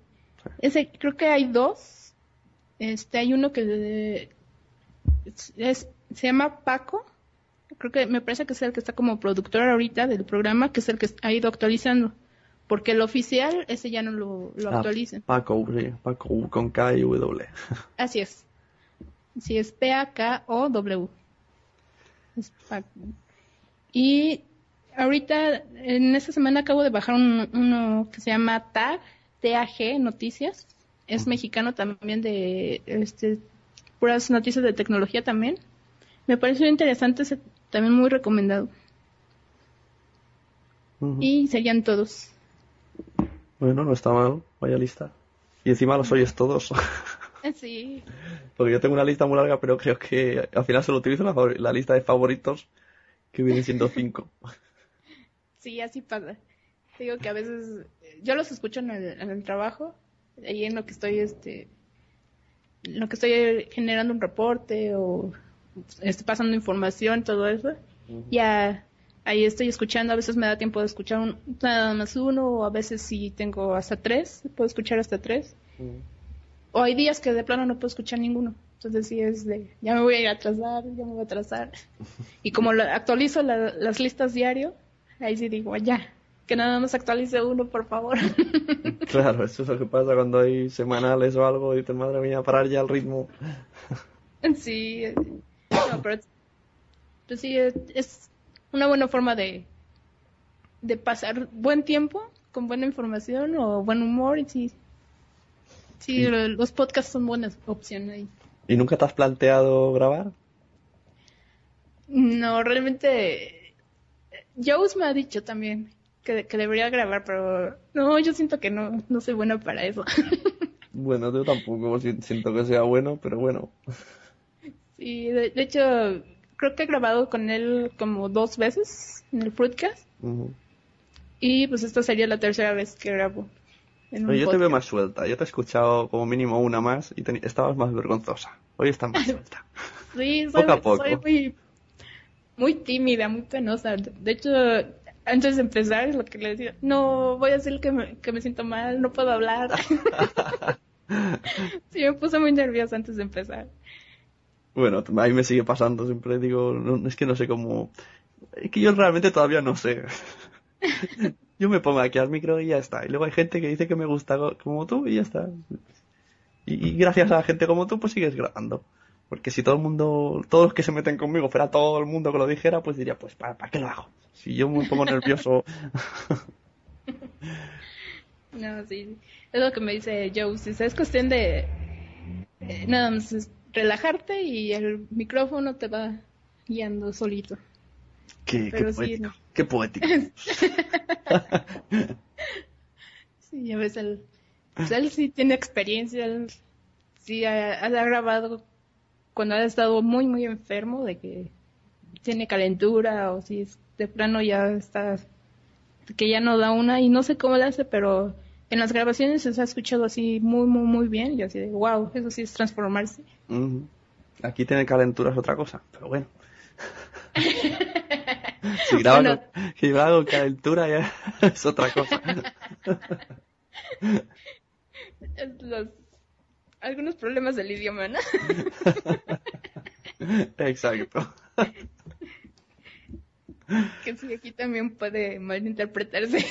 Ese, creo que hay dos. Este, hay uno que es- es- se llama Paco. Creo que me parece que es el que está como productor ahorita del programa, que es el que ha ido actualizando. Porque el oficial, ese ya no lo, lo Ah, actualizan. Paco, sí, Paco con K y W. Así es. Sí, es P-A-K-O-W. Y ahorita, en esta semana acabo de bajar un- uno que se llama TAG, T-A-G, Noticias. Es mexicano también de este, puras noticias de tecnología también. Me pareció interesante, ese- también muy recomendado. Y serían todos. Bueno, no está mal, vaya lista. Y encima los oyes todos. Sí, Porque yo tengo una lista muy larga, pero creo que al final solo utilizo la, la lista de favoritos, que viene siendo cinco. Sí, así pasa. Digo que a veces yo los escucho en el, en el trabajo, ahí en lo que estoy, este, en lo que estoy generando un reporte o estoy pasando información, todo eso. Ya ahí estoy escuchando, a veces me da tiempo de escuchar un, nada más uno, o a veces si tengo hasta tres, puedo escuchar hasta tres. O hay días que de plano no puedo escuchar ninguno. Entonces sí es de, ya me voy a ir a atrasar, ya me voy a atrasar. Y como lo- actualizo la- las listas diario, ahí sí digo, ya, que nada más actualice uno, por favor. Claro, eso es lo que pasa cuando hay semanales o algo y dices, madre mía, parar ya el ritmo. sí, eh, no, pero pues sí, es, es una buena forma de, de pasar buen tiempo con buena información o buen humor. Y sí, sí, lo- los podcasts son buenas opciones ahí. ¿Y nunca te has planteado grabar? No, realmente. Jones me ha dicho también que, que debería grabar, pero no, yo siento que no, no soy buena para eso. Bueno, yo tampoco si- siento que sea bueno, pero bueno. sí, de, de hecho, creo que he grabado con él como dos veces en el Fruitcast. Ujú. Y pues esta sería la tercera vez que grabo. En yo te veo más suelta. Yo te he escuchado como mínimo una más y estabas más vergonzosa. Hoy estás más suelta. Sí, soy, poco a poco. soy muy, muy tímida, muy penosa. De hecho, antes de empezar, es lo que le decía, no, voy a decir que me, que me siento mal, no puedo hablar. sí, me puse muy nerviosa antes de empezar. Bueno, a mí me sigue pasando. Siempre digo, no, es que no sé cómo. Es que yo realmente todavía no sé. Yo me pongo aquí al micro y ya está. Y luego hay gente que dice que me gusta co- como tú y ya está. Y, y gracias a la gente como tú, pues sigues grabando. Porque si todo el mundo, todos los que se meten conmigo fuera todo el mundo que lo dijera, pues diría, pues ¿para, para qué lo hago? Si yo me pongo nervioso. No, sí, es lo que me dice Joe, si es cuestión de eh, nada más es relajarte y el micrófono te va guiando solito. qué, qué Pero sí, poético. no. Qué poético. Sí, ya ves, él, pues él sí tiene experiencia, él sí ha, ha grabado cuando ha estado muy, muy enfermo, de que tiene calentura o si es de plano ya está, que ya no da una y no sé cómo le hace, pero en las grabaciones se ha escuchado así muy, muy, muy bien y así de, wow, eso sí es transformarse. Aquí tener calentura es otra cosa, pero bueno. si graba, Bueno. con, si graba con calentura ya es otra cosa. Los, algunos problemas del idioma, ¿no? Exacto. que sí, aquí también puede malinterpretarse.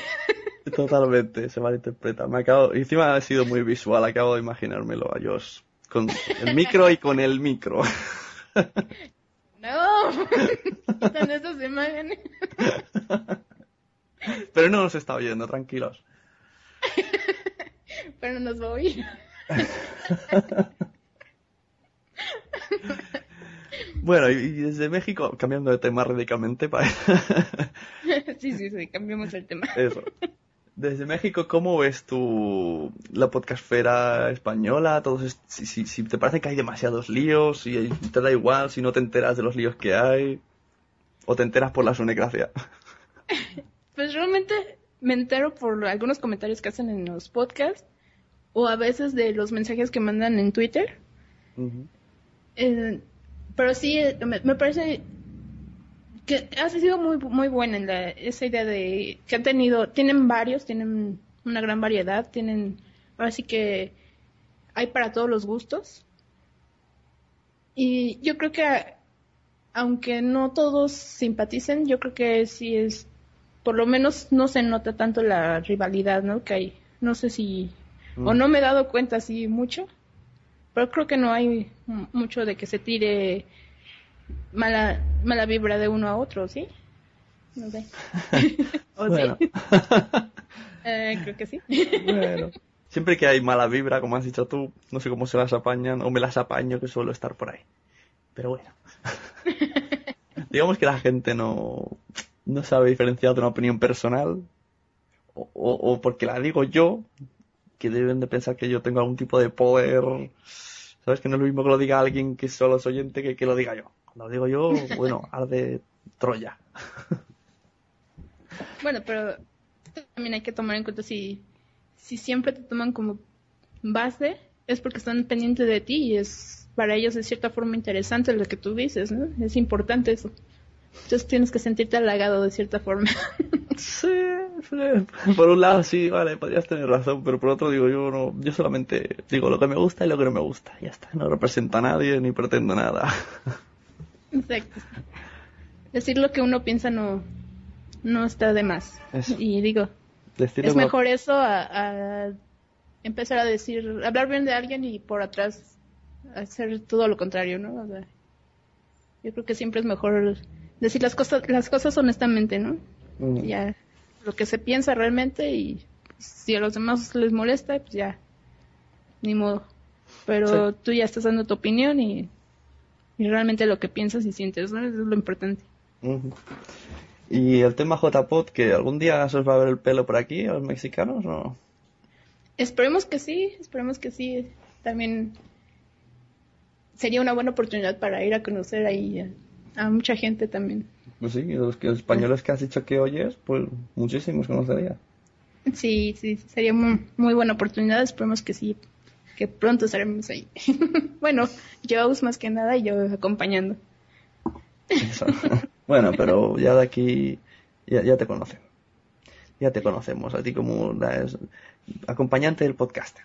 Totalmente, se malinterpreta. Me acabo, encima ha sido muy visual, acabo de imaginármelo a Josh. Con el micro y con el micro. No, quitan esas imágenes. Pero no nos está oyendo, tranquilos. Pero nos va a oír. Bueno, y, y desde México, cambiando de tema radicalmente para Sí, sí, sí, cambiamos el tema. eso. Desde México, ¿cómo ves tú la podcastfera española? Todos est- si, si, si te parece que hay demasiados líos, si te da igual, si no te enteras de los líos que hay, o te enteras por la sonecracia. Pues realmente me entero por algunos comentarios que hacen en los podcasts o a veces de los mensajes que mandan en Twitter. Eh, pero sí, me, me parece que ha sido muy muy buena en la- esa idea de que han tenido, tienen varios, tienen una gran variedad, tienen, ahora sí que hay para todos los gustos Y yo creo que, aunque no todos simpaticen, yo creo que sí es, por lo menos no se nota tanto la rivalidad, ¿no? Que hay. No sé si, o no me he dado cuenta así mucho, pero creo que no hay mucho de que se tire mala, mala vibra de uno a otro, ¿sí? No sé. ¿O Bueno. sí? Eh, creo que sí. Bueno. Siempre que hay mala vibra, como has dicho tú, no sé cómo se las apañan, o me las apaño que suelo estar por ahí. Pero bueno. Digamos que la gente no, no sabe diferenciar de una opinión personal, o, o- o porque la digo yo, que deben de pensar que yo tengo algún tipo de poder. ¿Sabes? Que no es lo mismo que lo diga alguien que solo es oyente que que lo diga yo. Cuando lo digo yo, bueno, arde Troya. Bueno, pero también hay que tomar en cuenta si, si siempre te toman como base, es porque están pendientes de ti y es para ellos de cierta forma interesante lo que tú dices, ¿no? Es importante eso. Entonces tienes que sentirte halagado de cierta forma. Sí, sí. Por un lado sí, vale, podrías tener razón, pero por otro digo yo no, yo solamente digo lo que me gusta y lo que no me gusta, ya está, no represento a nadie ni pretendo nada. Exacto. Decir lo que uno piensa no, no está de más. Eso. Y digo, es mejor eso a, a empezar a decir, hablar bien de alguien y por atrás hacer todo lo contrario, ¿no? O sea, yo creo que siempre es mejor decir las cosas, las cosas honestamente, ¿no? Mm, Ya lo que se piensa realmente y si a los demás les molesta, pues ya, ni modo. Pero Sí. tú ya estás dando tu opinión y, y realmente lo que piensas y sientes, ¿no? Eso es lo importante. Y el tema JPod, que algún día se os va a ver el pelo por aquí, a los mexicanos, ¿o? Esperemos que sí, esperemos que sí. También sería una buena oportunidad para ir a conocer ahí a, a mucha gente también. Pues sí, los, que- los españoles que has dicho que oyes, pues muchísimos conocería. Sí, sí, sería muy, muy buena oportunidad. Esperemos que sí, que pronto estaremos ahí. bueno, yo más que nada y yo acompañando. Bueno, pero ya de aquí ya, ya te conocen. Ya te conocemos, a ti como la es- acompañante del podcaster.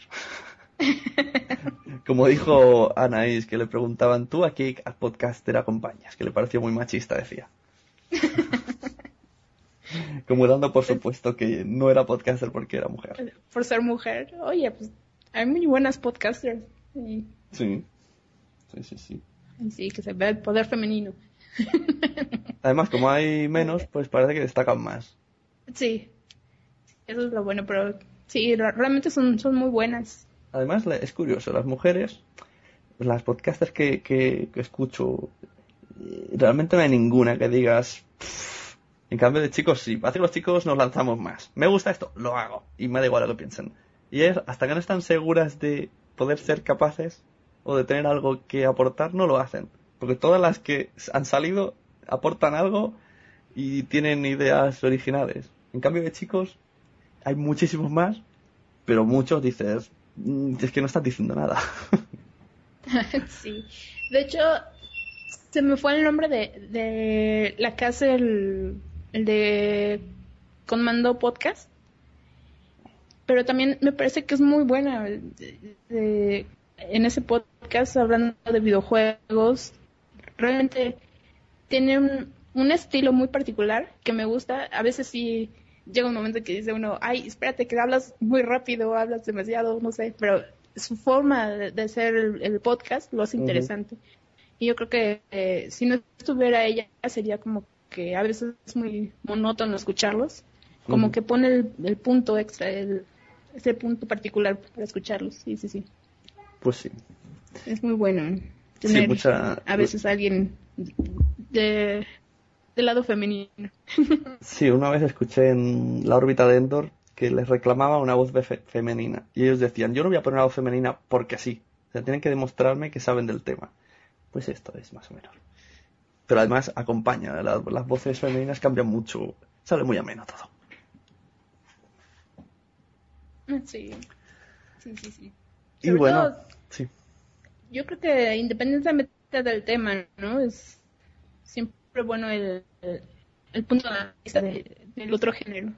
Como dijo Anaís, que le preguntaban, ¿tú a qué podcaster acompañas? Que le pareció muy machista, decía. Como dando por supuesto que no era podcaster porque era mujer. Por ser mujer, oye, pues hay muy buenas podcasters. Y, Sí, sí, sí, sí. sí, que se ve el poder femenino. Además, como hay menos, pues parece que destacan más. Sí, eso es lo bueno, pero sí, re- realmente son, son muy buenas. Además, es curioso, las mujeres, las podcasters que, que, que escucho, realmente no hay ninguna que digas. "Pff". En cambio de chicos, sí, parece que los chicos nos lanzamos más. Me gusta esto, lo hago. Y me da igual lo que piensen. Y es hasta que no están seguras de poder ser capaces o de tener algo que aportar, no lo hacen. Porque todas las que han salido aportan algo y tienen ideas originales. En cambio de chicos, hay muchísimos más, pero muchos dices, "Mm, es que no estás diciendo nada. sí. De hecho, se me fue el nombre de, de la que hace el, el de Conmando Podcast. Pero también me parece que es muy buena. de- de- en ese podcast hablando de videojuegos, realmente tiene un, un estilo muy particular que me gusta. A veces sí llega un momento que dice uno, ay, espérate que hablas muy rápido, hablas demasiado, no sé, pero su forma de, de hacer el, el podcast lo hace interesante. Y yo creo que eh, si no estuviera ella sería como que a veces es muy monótono escucharlos, como que pone el, el punto extra, el, ese punto particular para escucharlos. Sí, sí, sí. Pues sí. Es muy bueno tener mucha- a veces a alguien de, del lado femenino. Sí, una vez escuché en la órbita de Endor que les reclamaba una voz fe- femenina. Y ellos decían, yo no voy a poner una voz femenina porque sí. O sea, tienen que demostrarme que saben del tema. Pues esto es más o menos. Pero además acompaña, la- las voces femeninas cambian mucho. Sale muy ameno todo. Sí, sí, sí. sí. Y Sobre bueno, todo, sí. yo creo que independientemente del tema, ¿no? Es siempre bueno el, el, el punto de vista de- del otro género.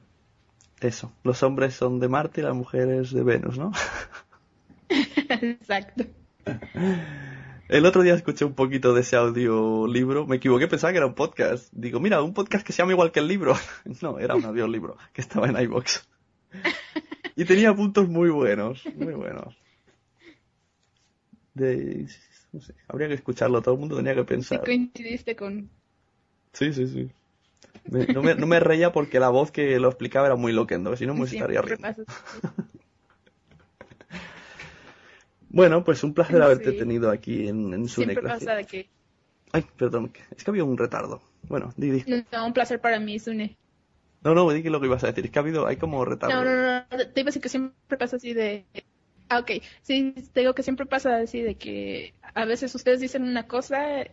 Eso. Los hombres son de Marte y las mujeres de Venus, ¿no? Exacto. El otro día escuché un poquito de ese audiolibro, me equivoqué, pensaba que era un podcast. Digo, mira, un podcast que se llama igual que el libro. No, era un audiolibro que estaba en iBox. Y tenía puntos muy buenos, muy buenos. De, no sé, habría que escucharlo, todo el mundo tenía que Sí pensar. coincidiste con... Sí, sí, sí. Me- no, me, no me reía porque la voz que lo explicaba era muy loquendo, si no me estaría Siempre riendo. Bueno, pues un placer haberte Sí. tenido aquí en, en Siempre Sunecracia. pasa de que... Ay, perdón, es que había un retardo. Bueno, di, di. No, un placer para mí, Sune. No, no, di que lo que ibas a decir. Es que ha habido, hay como retardo. No, no, no, te iba a decir que siempre pasa así de... Ah, ok. Sí, te digo que siempre pasa así de que a veces ustedes dicen una cosa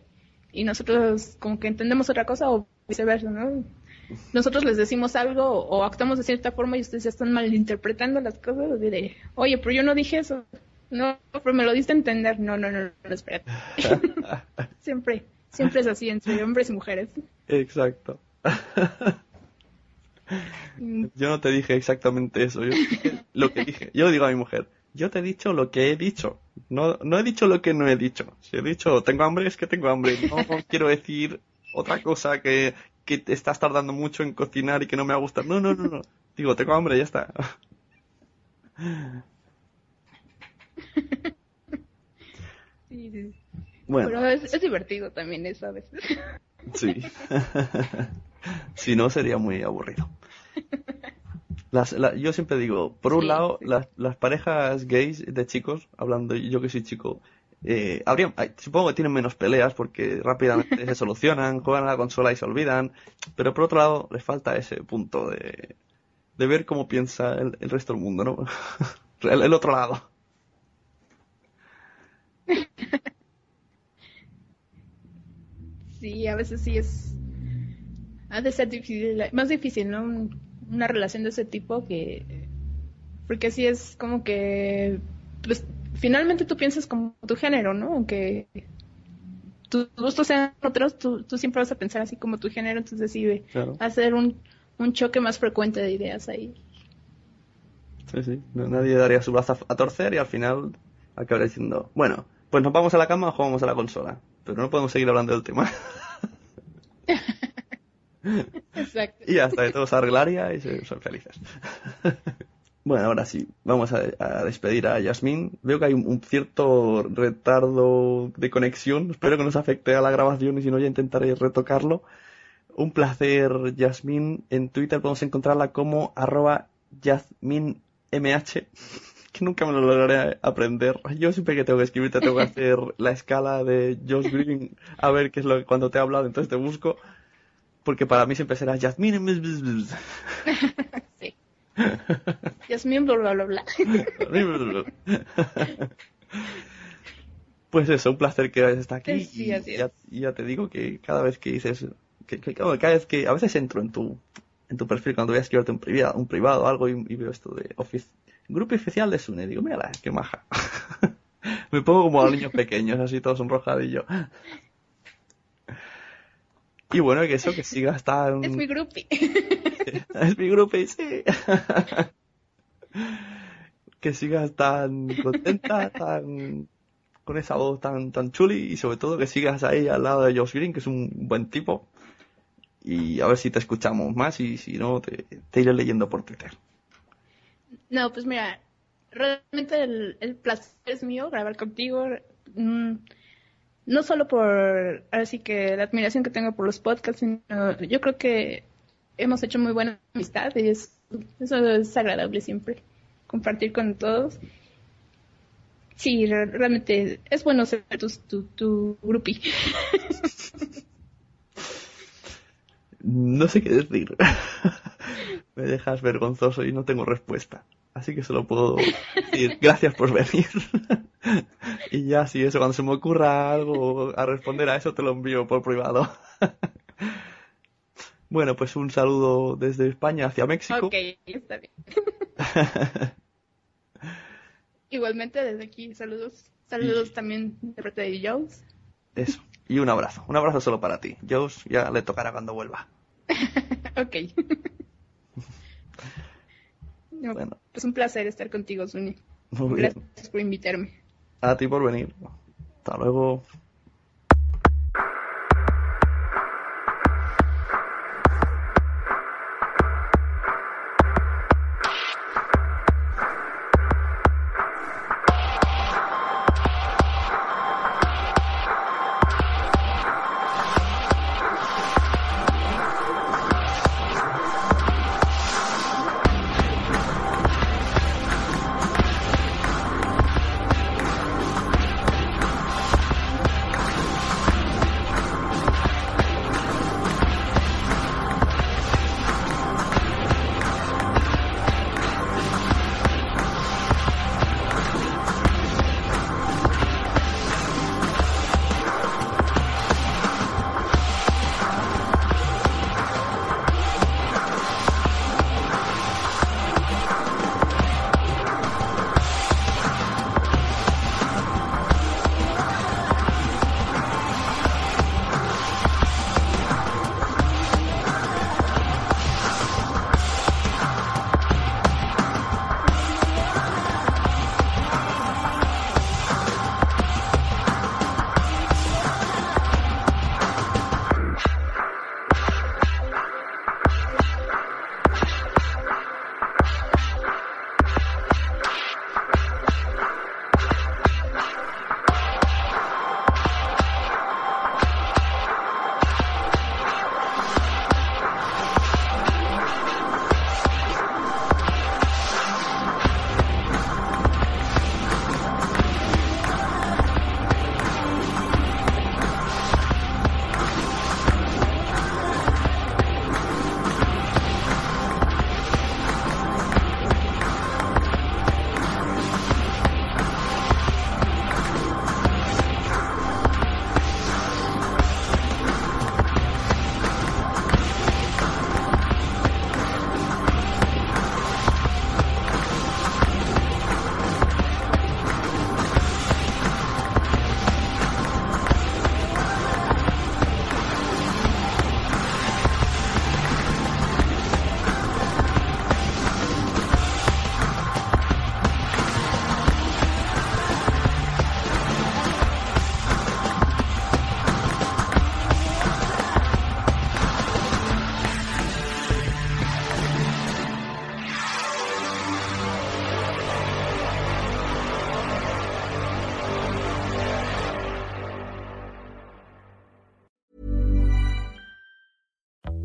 y nosotros como que entendemos otra cosa o viceversa, ¿no? Nosotros les decimos algo o actuamos de cierta forma y ustedes ya están malinterpretando las cosas de, oye, pero yo no dije eso. No, pero me lo diste a entender. No, no, no, no, espérate. siempre, siempre es así entre hombres y mujeres. Exacto. Mm, Yo no te dije exactamente eso. Yo lo que dije. Yo digo a mi mujer, yo te he dicho lo que he dicho. No, no he dicho lo que no he dicho. Si he dicho tengo hambre, es que tengo hambre. No quiero decir otra cosa que, que te estás tardando mucho en cocinar y que no me va a gustar. No, no, no, no. Digo, tengo hambre, ya está. sí, sí. Bueno, Pero es, es divertido también eso a veces. sí. si no, sería muy aburrido. Las, la- yo siempre digo, por un Sí, lado, sí. las, las parejas gays de chicos, hablando yo que soy chico, eh, habría, supongo que tienen menos peleas porque rápidamente se solucionan, juegan a la consola y se olvidan, pero por otro lado, les falta ese punto de, de ver cómo piensa el, el resto del mundo, ¿no? El, el otro lado. Sí, a veces sí es. Ha de ser difícil, más difícil, ¿no? Un- Una relación de ese tipo que. Porque sí es como que. Pues finalmente tú piensas como tu género, ¿no? Aunque tus gustos sean otros, tú, tú siempre vas a pensar así como tu género, entonces sí de Claro. hacer un, un choque más frecuente de ideas ahí. Sí, sí. No- nadie daría su brazo a, a torcer y al final acabaría diciendo, bueno, pues nos vamos a la cama o jugamos a la consola. Pero no podemos seguir hablando del tema. Y hasta que todo se arreglaría y son felices. bueno, ahora sí, vamos a, despedir a Yasmín. Veo que hay un, cierto retardo de conexión. Espero que no se afecte a la grabación y si no ya intentaré retocarlo. Un placer, Yasmín. En Twitter podemos encontrarla como arroba YasmínMH. Que nunca me lo lograré aprender. Yo siempre que tengo que escribirte tengo que hacer la escala de Josh Green a ver qué es lo que cuando te he hablado, entonces te busco. Porque para mí siempre será Yasmín. Sí. Yasmín, bla, bla, bla. Pues eso, un placer que hayas estado aquí. Sí, y ya, te digo que cada vez que dices, que, que- cada vez que, a veces entro en tu, en tu perfil cuando voy a escribirte un privado, un privado algo y, y veo esto de ofici- grupo oficial de Sune, digo, mira, qué maja. Me pongo como a los niños pequeños, así todos sonrojadillos. Y bueno, que eso, que sigas tan... Es mi groupie. Es mi grupo y sí. que sigas tan contenta, tan con esa voz tan tan chuli y sobre todo que sigas ahí al lado de Josh Green, que es un buen tipo. Y a ver si te escuchamos más y si no, te, te iré leyendo por Twitter. No, pues mira, realmente el, el placer es mío grabar contigo. mm, no solo por, así que la admiración que tengo por los podcasts, sino yo creo que hemos hecho muy buena amistad y es, eso es agradable siempre, compartir con todos. Sí, re- realmente es bueno ser tu, tu, groupie. No sé qué decir. Me dejas vergonzoso y no tengo respuesta. Así que solo puedo decir gracias por venir. y ya si eso, cuando se me ocurra algo a responder a eso, te lo envío por privado. bueno, pues un saludo desde España hacia México. ok, está bien. Igualmente desde aquí, saludos. Saludos también de parte de Jones. Eso. Y un abrazo. Un abrazo solo para ti. Josh ya le tocará cuando vuelva. Ok. No, Bueno. Pues un placer estar contigo, Suni. Muy bien. Gracias por invitarme. A ti por venir. Hasta luego.